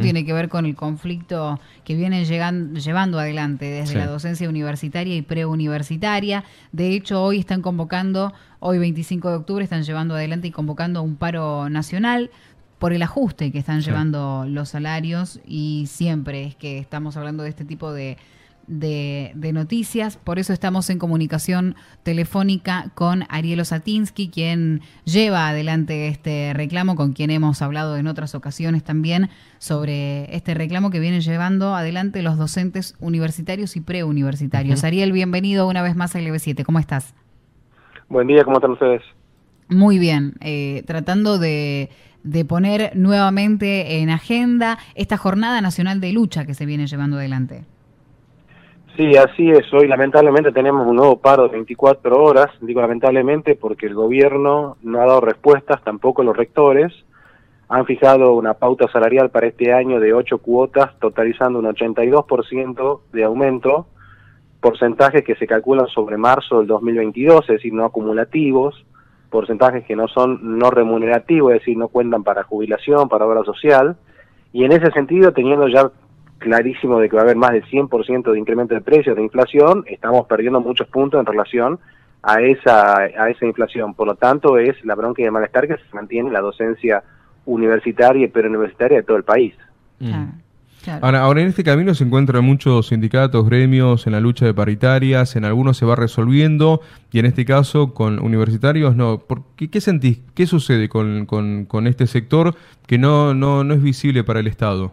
tiene que ver con el conflicto que viene llegando, llevando adelante desde la docencia universitaria y preuniversitaria. De hecho, hoy están convocando, hoy 25 de octubre, están llevando adelante y convocando un paro nacional por el ajuste que están llevando los salarios. Y siempre es que estamos hablando de este tipo de de, noticias. Por eso estamos en comunicación telefónica con Ariel Osatinsky, quien lleva adelante este reclamo, con quien hemos hablado en otras ocasiones también sobre este reclamo que vienen llevando adelante los docentes universitarios y preuniversitarios. Ariel, bienvenido una vez más a LB7. ¿Cómo estás? Buen día, ¿cómo están ustedes? Muy bien, eh, tratando de, de poner nuevamente en agenda esta jornada nacional de lucha que se viene llevando adelante. Sí, así es. Hoy lamentablemente tenemos un nuevo paro de 24 horas. Digo lamentablemente porque el gobierno no ha dado respuestas, tampoco los rectores. Han fijado una pauta salarial para este año de 8 cuotas, totalizando un 82% de aumento, porcentajes que se calculan sobre marzo del 2022, es decir, no acumulativos, porcentajes que no son no remunerativos, es decir, no cuentan para jubilación, para obra social. Y en ese sentido, teniendo ya clarísimo de que va a haber más del 100% de incremento de precios, de inflación, estamos perdiendo muchos puntos en relación a esa, a esa inflación. Por lo tanto, es la bronca y el malestar que se mantiene la docencia universitaria y preuniversitaria de todo el país. Mm. Ahora, ahora, en este camino se encuentran muchos sindicatos, gremios en la lucha de paritarias, en algunos se va resolviendo y en este caso con universitarios no. ¿Por qué, qué sentís? ¿Qué sucede con, con, con este sector que no, no, no es visible para el Estado?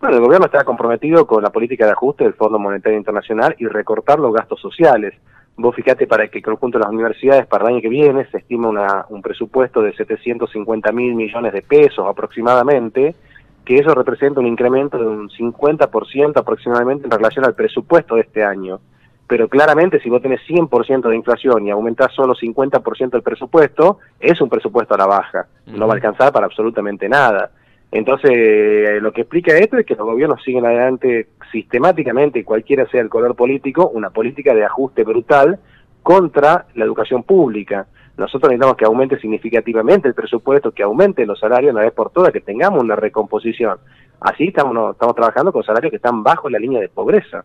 Bueno, el gobierno está comprometido con la política de ajuste del Fondo Monetario Internacional y recortar los gastos sociales. Vos fíjate para que conjunto de las universidades para el año que viene se estima una, un presupuesto de 750 mil millones de pesos aproximadamente, que eso representa un incremento de un 50% aproximadamente en relación al presupuesto de este año. Pero claramente si vos tenés 100% de inflación y aumentás solo 50% el presupuesto, es un presupuesto a la baja. No va a alcanzar para absolutamente nada. Entonces, eh, lo que explica esto es que los gobiernos siguen adelante sistemáticamente, cualquiera sea el color político, una política de ajuste brutal contra la educación pública. Nosotros necesitamos que aumente significativamente el presupuesto, que aumente los salarios una vez por todas, que tengamos una recomposición. Así estamos, estamos trabajando con salarios que están bajo la línea de pobreza.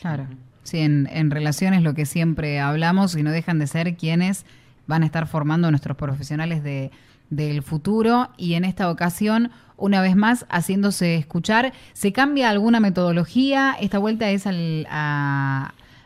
Claro, sí, en, en relación es lo que siempre hablamos y no dejan de ser quienes van a estar formando a nuestros profesionales de, del futuro y en esta ocasión, una vez más, haciéndose escuchar. ¿Se cambia alguna metodología? ¿Esta vuelta es al,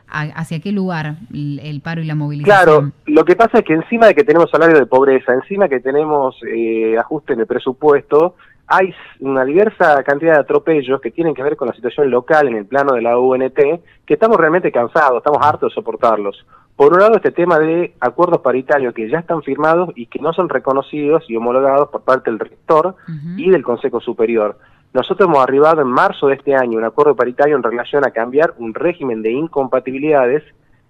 hacia qué lugar el, paro y la movilización? Claro, lo que pasa es que encima de que tenemos salario de pobreza, encima que tenemos eh, ajuste en el presupuesto, hay una diversa cantidad de atropellos que tienen que ver con la situación local en el plano de la UNT, que estamos realmente cansados, estamos hartos de soportarlos. Por un lado, este tema de acuerdos paritarios que ya están firmados y que no son reconocidos y homologados por parte del rector y del Consejo Superior. Nosotros hemos arribado en marzo de este año un acuerdo paritario en relación a cambiar un régimen de incompatibilidades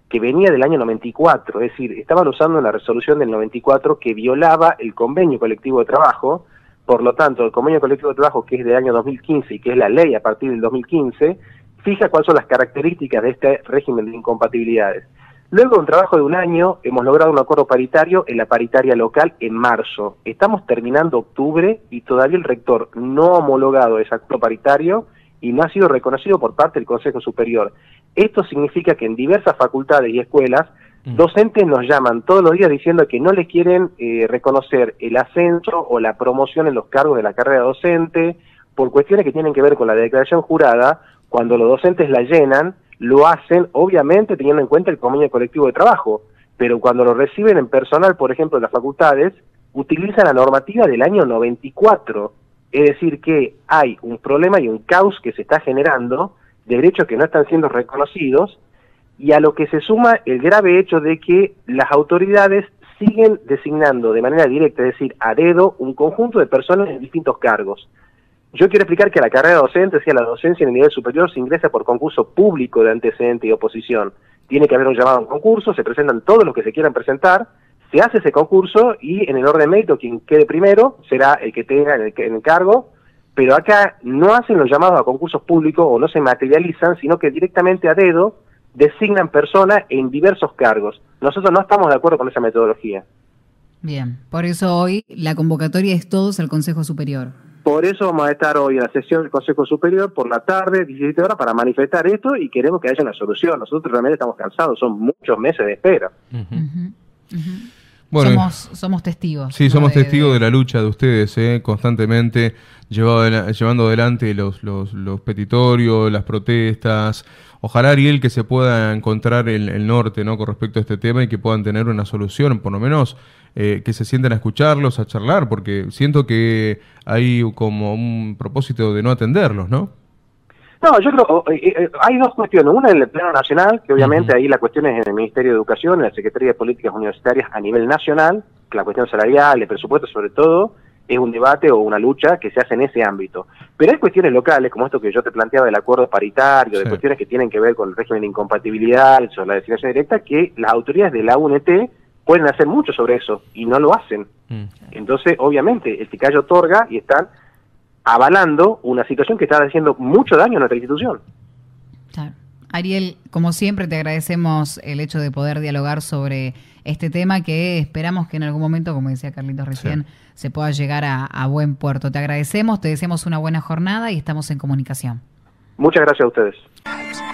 que venía del año 94, es decir, estaban usando la resolución del 94 que violaba el convenio colectivo de trabajo, por lo tanto, el convenio colectivo de trabajo que es del año 2015 y que es la ley a partir del 2015, fija cuáles son las características de este régimen de incompatibilidades. Luego de un trabajo de un año, hemos logrado un acuerdo paritario en la paritaria local en marzo. Estamos terminando octubre y todavía el rector no ha homologado ese acuerdo paritario y no ha sido reconocido por parte del Consejo Superior. Esto significa que en diversas facultades y escuelas, mm. docentes nos llaman todos los días diciendo que no les quieren eh, reconocer el ascenso o la promoción en los cargos de la carrera docente por cuestiones que tienen que ver con la declaración jurada, cuando los docentes la llenan, lo hacen obviamente teniendo en cuenta el convenio colectivo de trabajo, pero cuando lo reciben en personal, por ejemplo, de las facultades, utilizan la normativa del año 94. Es decir, que hay un problema y un caos que se está generando de derechos que no están siendo reconocidos y a lo que se suma el grave hecho de que las autoridades siguen designando de manera directa, es decir, a dedo, un conjunto de personas en distintos cargos. Yo quiero explicar que la carrera docente, sea la docencia en el nivel superior, se ingresa por concurso público de antecedente y oposición. Tiene que haber un llamado a un concurso, se presentan todos los que se quieran presentar, se hace ese concurso y en el orden mérito quien quede primero será el que tenga en el, cargo, pero acá no hacen los llamados a concursos públicos o no se materializan, sino que directamente a dedo designan personas en diversos cargos. Nosotros no estamos de acuerdo con esa metodología. Bien, por eso hoy la convocatoria es todos al Consejo Superior. Por eso vamos a estar hoy en la sesión del Consejo Superior por la tarde, 17 horas, para manifestar esto y queremos que haya una solución. Nosotros realmente estamos cansados, son muchos meses de espera. Bueno, somos, somos testigos. Sí, somos testigos de... la lucha de ustedes, ¿eh? constantemente llevando adelante los, los, los, petitorios, las protestas. Ojalá, Ariel, que se pueda encontrar el, el, norte ¿no? con respecto a este tema y que puedan tener una solución, por lo menos eh, que se sienten a escucharlos, a charlar, porque siento que hay como un propósito de no atenderlos, ¿no? No, yo creo, eh, eh, hay dos cuestiones. Una en el plano nacional, que obviamente ahí la cuestión es en el Ministerio de Educación, en la Secretaría de Políticas Universitarias a nivel nacional, que la cuestión salarial, el presupuesto sobre todo, es un debate o una lucha que se hace en ese ámbito. Pero hay cuestiones locales, como esto que yo te planteaba del acuerdo paritario, de cuestiones que tienen que ver con el régimen de incompatibilidad, sobre la designación directa, que las autoridades de la UNT pueden hacer mucho sobre eso y no lo hacen. Mm. Entonces, obviamente, el TICAY otorga y están avalando una situación que está haciendo mucho daño a nuestra institución. Ariel, como siempre, te agradecemos el hecho de poder dialogar sobre este tema que esperamos que en algún momento, como decía Carlitos recién, se pueda llegar a, a, buen puerto. Te agradecemos, te deseamos una buena jornada y estamos en comunicación. Muchas gracias a ustedes.